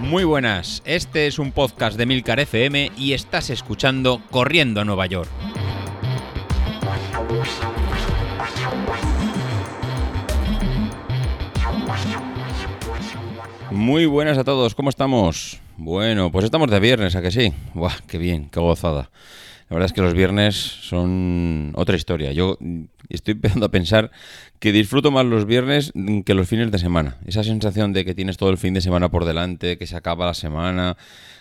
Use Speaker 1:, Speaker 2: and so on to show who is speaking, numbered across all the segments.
Speaker 1: Muy buenas, este es un podcast de Milcar FM y estás escuchando Corriendo a Nueva York. Muy buenas a todos, ¿cómo estamos? Bueno, pues estamos de viernes, ¿a que sí? Buah, qué bien, qué gozada. La verdad es que los viernes son otra historia. Yo estoy empezando a pensar que disfruto más los viernes que los fines de semana. Esa sensación de que tienes todo el fin de semana por delante, que se acaba la semana,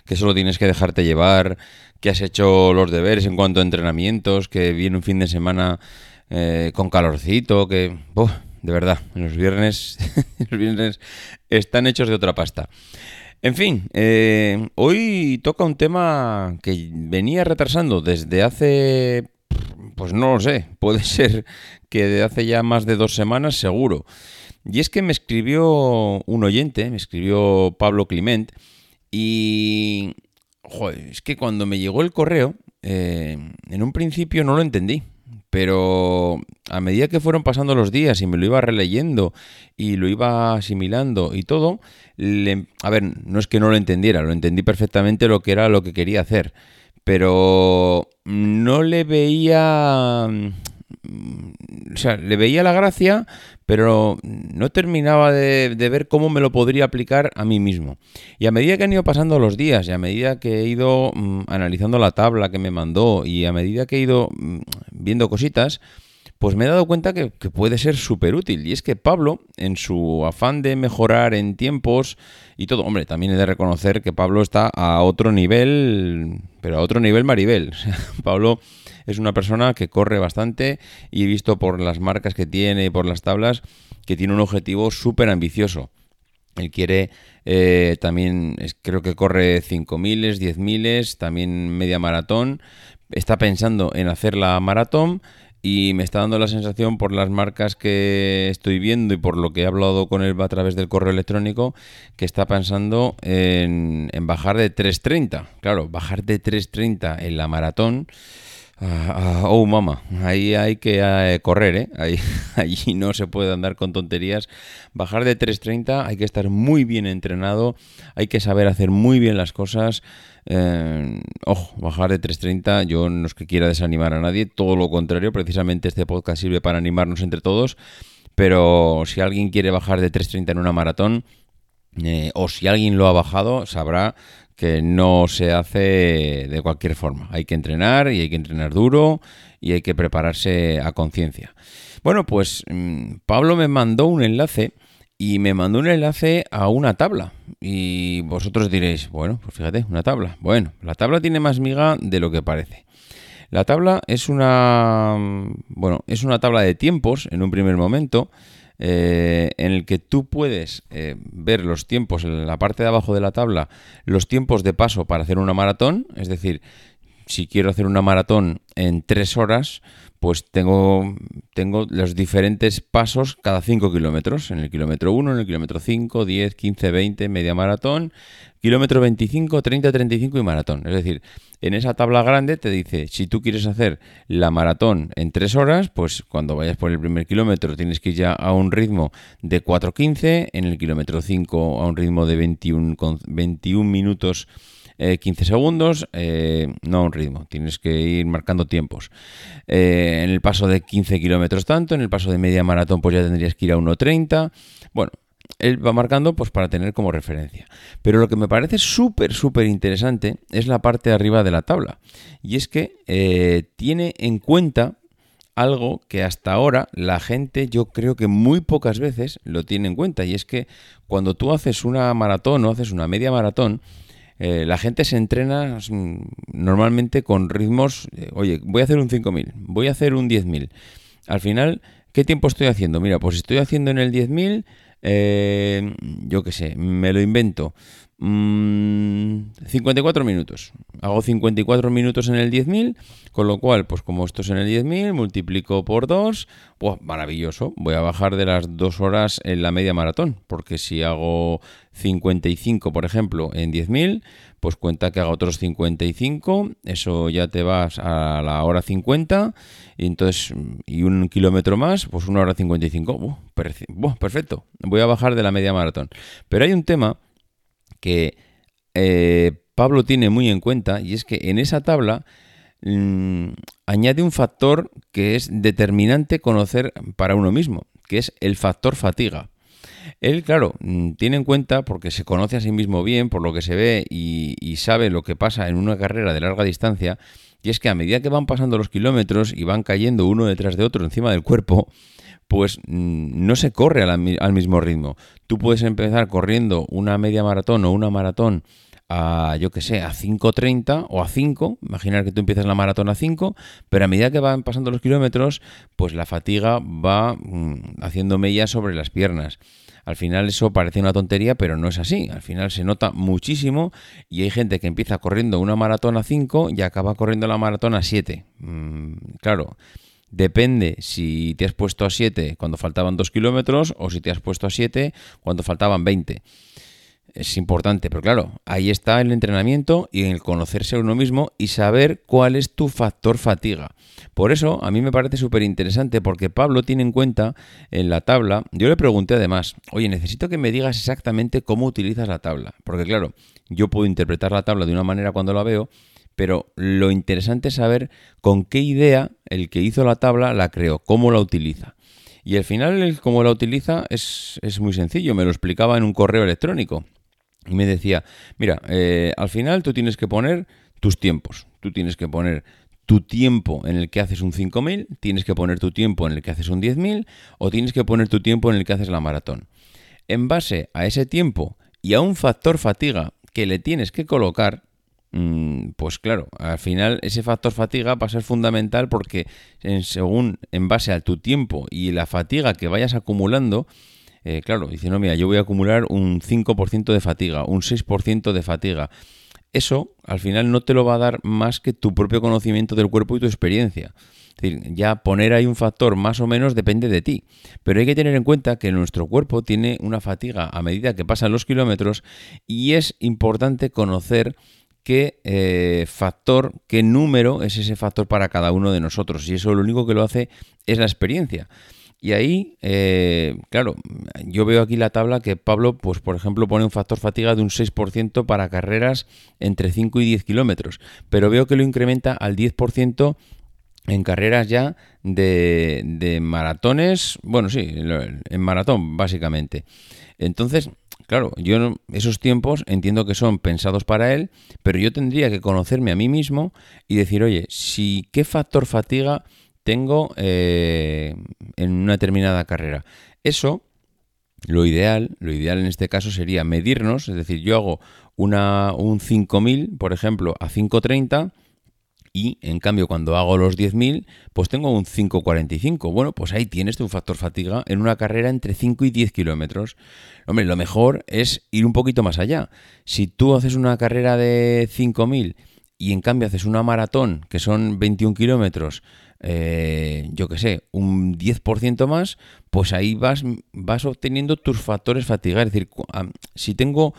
Speaker 1: que solo tienes que dejarte llevar, que has hecho los deberes en cuanto a entrenamientos, que viene un fin de semana eh, con calorcito, que... de verdad, los viernes, los viernes están hechos de otra pasta. En fin, eh, hoy toca un tema que venía retrasando desde hace, pues no lo sé, puede ser que de hace ya más de dos semanas seguro. Y es que me escribió un oyente, me escribió Pablo Clement, y joder, es que cuando me llegó el correo, eh, en un principio no lo entendí pero a medida que fueron pasando los días y me lo iba releyendo y lo iba asimilando y todo, a ver, no es que no lo entendiera, lo entendí perfectamente lo que era lo que quería hacer, pero no le veía Mm, o sea, le veía la gracia, pero no terminaba de, ver cómo me lo podría aplicar a mí mismo. Y a medida que han ido pasando los días y a medida que he ido mm, analizando la tabla que me mandó y a medida que he ido mm, viendo cositas, pues me he dado cuenta que, que puede ser súper útil. Y es que Pablo, en su afán de mejorar en tiempos y todo, hombre, también he de reconocer que Pablo está a otro nivel, pero a otro nivel Maribel. Pablo es una persona que corre bastante y he visto por las marcas que tiene y por las tablas que tiene un objetivo súper ambicioso. Él quiere eh, también, creo que corre 5.000, 10.000, también media maratón. Está pensando en hacer la maratón y me está dando la sensación por las marcas que estoy viendo y por lo que he hablado con él a través del correo electrónico que está pensando en, bajar de 3.30. Claro, bajar de 3.30 en la maratón ah, oh, mama, ahí hay que eh, correr, ¿eh? Allí no se puede andar con tonterías. Bajar de 3.30 hay que estar muy bien entrenado, hay que saber hacer muy bien las cosas. Eh, ojo, bajar de 3.30, yo no es que quiera desanimar a nadie, todo lo contrario, precisamente este podcast sirve para animarnos entre todos. Pero si alguien quiere bajar de 3.30 en una maratón, eh, o si alguien lo ha bajado, sabrá que no se hace de cualquier forma. Hay que entrenar y hay que entrenar duro y hay que prepararse a conciencia. Bueno, pues mm, Pablo me mandó un enlace y me mandó un enlace a una tabla. Y vosotros diréis, bueno, pues fíjate, una tabla. Bueno, la tabla tiene más miga de lo que parece. La tabla es una, mm, bueno, es una tabla de tiempos en un primer momento eh, en el que tú puedes eh, ver los tiempos en la parte de abajo de la tabla, los tiempos de paso para hacer una maratón, es decir, si quiero hacer una maratón en tres horas, pues tengo, tengo los diferentes pasos cada 5 kilómetros. En el kilómetro 1, en el kilómetro 5, 10, 15, 20, media maratón, kilómetro 25, 30, 35 y maratón. Es decir, en esa tabla grande te dice, si tú quieres hacer la maratón en 3 horas, pues cuando vayas por el primer kilómetro tienes que ir ya a un ritmo de 4.15, en el kilómetro 5 a un ritmo de 21, 21 minutos 15 eh, segundos, eh, no un ritmo, tienes que ir marcando tiempos. Eh, en el paso de 15 kilómetros tanto, en el paso de media maratón pues ya tendrías que ir a 1.30. Bueno, él va marcando pues para tener como referencia. Pero lo que me parece súper, súper interesante es la parte de arriba de la tabla. Y es que tiene en cuenta algo que hasta ahora la gente yo creo que muy pocas veces lo tiene en cuenta. Y es que cuando tú haces una maratón o haces una media maratón, eh, la gente se entrena mm, normalmente con ritmos, eh, oye, voy a hacer un 5000, voy a hacer un 10000. Al final, ¿qué tiempo estoy haciendo? Mira, pues estoy haciendo en el 10000, eh, yo qué sé, me lo invento. 54 mm, minutos. Hago 54 minutos en el 10.000, con lo cual, pues como esto es en el 10.000, multiplico por 2, pues maravilloso. Voy a bajar de las 2 horas en la media maratón, porque si hago 55, por ejemplo, en 10.000, pues cuenta que haga otros 55, eso ya te vas a la hora 50, y entonces, y un kilómetro más, pues una hora 55. perfecto, voy a bajar de la media maratón. Pero hay un tema que eh, Pablo tiene muy en cuenta, y es que en esa tabla mm, añade un factor que es determinante conocer para uno mismo, que es el factor fatiga. Él, claro, mm, tiene en cuenta, porque se conoce a sí mismo bien, por lo que se ve y, sabe lo que pasa en una carrera de larga distancia, y es que a medida que van pasando los kilómetros y van cayendo uno detrás de otro encima del cuerpo, pues mm, no se corre al, mismo ritmo. Tú puedes empezar corriendo una media maratón o una maratón a, yo que sé, a 5.30 o a 5, imaginar que tú empiezas la maratón a 5, pero a medida que van pasando los kilómetros, pues la fatiga va mm, haciendo mella sobre las piernas. Al final eso parece una tontería, pero no es así. Al final se nota muchísimo y hay gente que empieza corriendo una maratón a 5 y acaba corriendo la maratón a 7. Mm, claro, depende si te has puesto a 7 cuando faltaban 2 kilómetros o si te has puesto a 7 cuando faltaban 20 es importante, pero claro, ahí está el entrenamiento y el conocerse a uno mismo y saber cuál es tu factor fatiga. Por eso a mí me parece súper interesante porque Pablo tiene en cuenta en la tabla, yo le pregunté además, oye, necesito que me digas exactamente cómo utilizas la tabla, porque claro, yo puedo interpretar la tabla de una manera cuando la veo, pero lo interesante es saber con qué idea el que hizo la tabla la creó, cómo la utiliza. Y al final, cómo la utiliza es, es muy sencillo, me lo explicaba en un correo electrónico. Y me decía, mira, eh, al final tú tienes que poner tus tiempos. Tú tienes que poner tu tiempo en el que haces un 5000, tienes que poner tu tiempo en el que haces un 10000 o tienes que poner tu tiempo en el que haces la maratón. En base a ese tiempo y a un factor fatiga que le tienes que colocar, pues claro, al final ese factor fatiga va a ser fundamental porque en, según en base a tu tiempo y la fatiga que vayas acumulando, eh, claro, dice, no, mira, yo voy a acumular un 5% de fatiga, un 6% de fatiga. Eso al final no te lo va a dar más que tu propio conocimiento del cuerpo y tu experiencia. Es decir, ya poner ahí un factor más o menos depende de ti. Pero hay que tener en cuenta que nuestro cuerpo tiene una fatiga a medida que pasan los kilómetros y es importante conocer qué eh, factor, qué número es ese factor para cada uno de nosotros. Y eso lo único que lo hace es la experiencia. Y ahí, eh, claro, yo veo aquí la tabla que Pablo, pues por ejemplo, pone un factor fatiga de un 6% para carreras entre 5 y 10 kilómetros, pero veo que lo incrementa al 10% en carreras ya de, de maratones, bueno, sí, en maratón básicamente. Entonces, claro, yo esos tiempos entiendo que son pensados para él, pero yo tendría que conocerme a mí mismo y decir, oye, si qué factor fatiga tengo eh, en una determinada carrera. Eso, lo ideal, lo ideal en este caso sería medirnos, es decir, yo hago una, un 5000, por ejemplo, a 530 y en cambio cuando hago los 10.000 pues tengo un 5.45. Bueno, pues ahí tienes un factor fatiga en una carrera entre 5 y 10 kilómetros. Hombre, lo mejor es ir un poquito más allá. Si tú haces una carrera de 5.000 y en cambio haces una maratón que son 21 kilómetros eh, yo que sé, un 10% más, pues ahí vas, vas obteniendo tus factores fatiga. Es decir, si tengo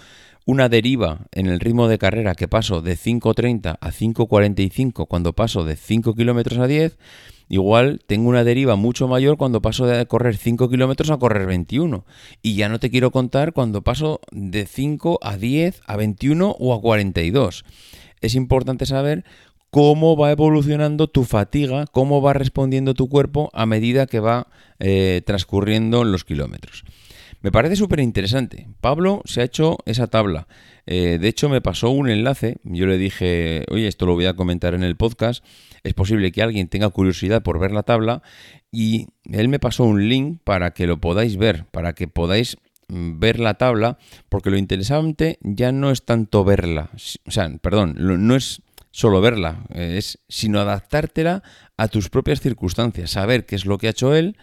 Speaker 1: una deriva en el ritmo de carrera que paso de 5.30 a 5.45 cuando paso de 5 kilómetros a 10, igual tengo una deriva mucho mayor cuando paso de correr 5 kilómetros a correr 21. Y ya no te quiero contar cuando paso de 5 a 10, a 21 o a 42. Es importante saber cómo va evolucionando tu fatiga, cómo va respondiendo tu cuerpo a medida que va eh, transcurriendo los kilómetros. Me parece súper interesante. Pablo se ha hecho esa tabla. Eh, de hecho, me pasó un enlace. Yo le dije, oye, esto lo voy a comentar en el podcast. Es posible que alguien tenga curiosidad por ver la tabla. Y él me pasó un link para que lo podáis ver, para que podáis mm, ver la tabla, porque lo interesante ya no es tanto verla. O sea, perdón, no es solo verla, eh, es sino adaptártela a tus propias circunstancias, saber qué es lo que ha hecho él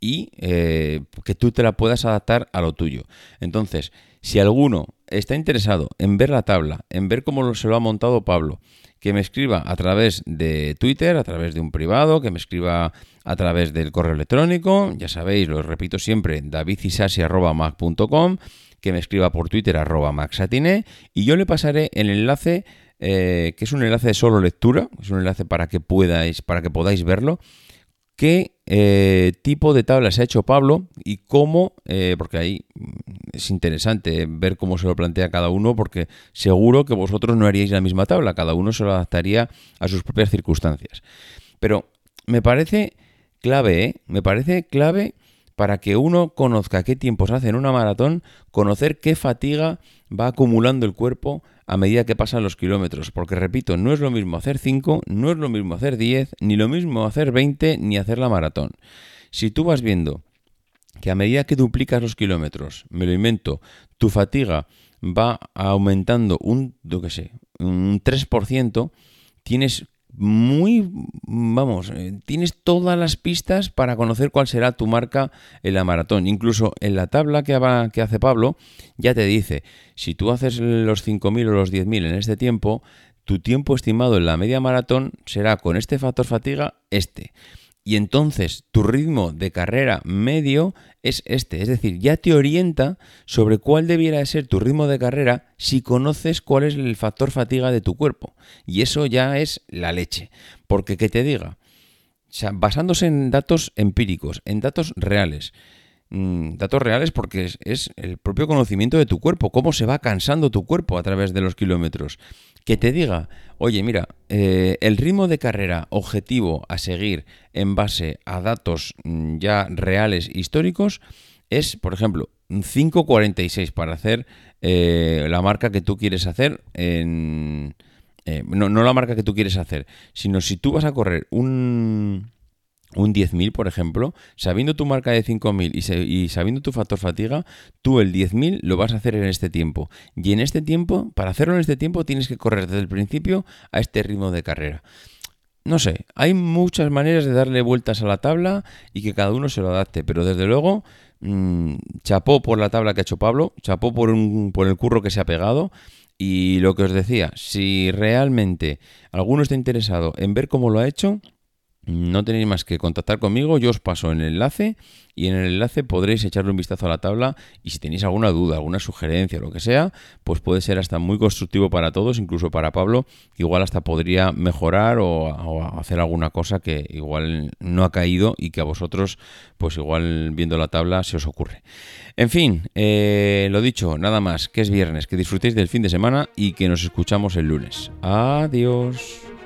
Speaker 1: y eh, que tú te la puedas adaptar a lo tuyo. Entonces, si alguno está interesado en ver la tabla, en ver cómo se lo ha montado Pablo, que me escriba a través de Twitter, a través de un privado, que me escriba a través del correo electrónico, ya sabéis, lo repito siempre, davidisasi.mac.com que me escriba por Twitter arroba maxatine y yo le pasaré el enlace eh, que es un enlace de solo lectura, es un enlace para que podáis, para que podáis verlo, qué eh, tipo de tabla se ha hecho Pablo y cómo, eh, porque ahí es interesante ver cómo se lo plantea cada uno, porque seguro que vosotros no haríais la misma tabla, cada uno se lo adaptaría a sus propias circunstancias. Pero me parece clave, me parece clave para que uno conozca qué tiempos hace en una maratón, conocer qué fatiga va acumulando el cuerpo a medida que pasan los kilómetros. Porque repito, no es lo mismo hacer 5, no es lo mismo hacer 10, ni lo mismo hacer 20, ni hacer la maratón. Si tú vas viendo que a medida que duplicas los kilómetros, me lo invento, tu fatiga va aumentando un, qué sé, un 3%, tienes muy, vamos, eh, tienes todas las pistas para conocer cuál será tu marca en la maratón. Incluso en la tabla que, hace Pablo ya te dice, si tú haces los 5.000 o los 10.000 en este tiempo, tu tiempo estimado en la media maratón será con este factor fatiga este y entonces tu ritmo de carrera medio es este, es decir, ya te orienta sobre cuál debiera ser tu ritmo de carrera si conoces cuál es el factor fatiga de tu cuerpo. Y eso ya es la leche, porque que te diga, basándose en datos empíricos, en datos reales, mm, datos reales porque es, el propio conocimiento de tu cuerpo, cómo se va cansando tu cuerpo a través de los kilómetros que te diga, oye, mira, eh, el ritmo de carrera objetivo a seguir en base a datos mm, ya reales históricos es, por ejemplo, 5.46 para hacer eh, la marca que tú quieres hacer. Eh, no, no la marca que tú quieres hacer, sino si tú vas a correr un un 10.000, por ejemplo, sabiendo tu marca de 5.000 y, y, sabiendo tu factor fatiga, tú el 10.000 lo vas a hacer en este tiempo. Y en este tiempo, para hacerlo en este tiempo, tienes que correr desde el principio a este ritmo de carrera. No sé, hay muchas maneras de darle vueltas a la tabla y que cada uno se lo adapte, pero desde luego, mmm, chapó por la tabla que ha hecho Pablo, chapó por, un, por el curro que se ha pegado. Y lo que os decía, si realmente alguno está interesado en ver cómo lo ha hecho, no tenéis más que contactar conmigo, yo os paso el enlace y en el enlace podréis echarle un vistazo a la tabla y si tenéis alguna duda, alguna sugerencia, lo que sea, pues puede ser hasta muy constructivo para todos, incluso para Pablo, igual hasta podría mejorar o, hacer alguna cosa que igual no ha caído y que a vosotros, pues igual viendo la tabla se os ocurre. En fin, eh, lo dicho, nada más, que es viernes, que disfrutéis del fin de semana y que nos escuchamos el lunes. Adiós.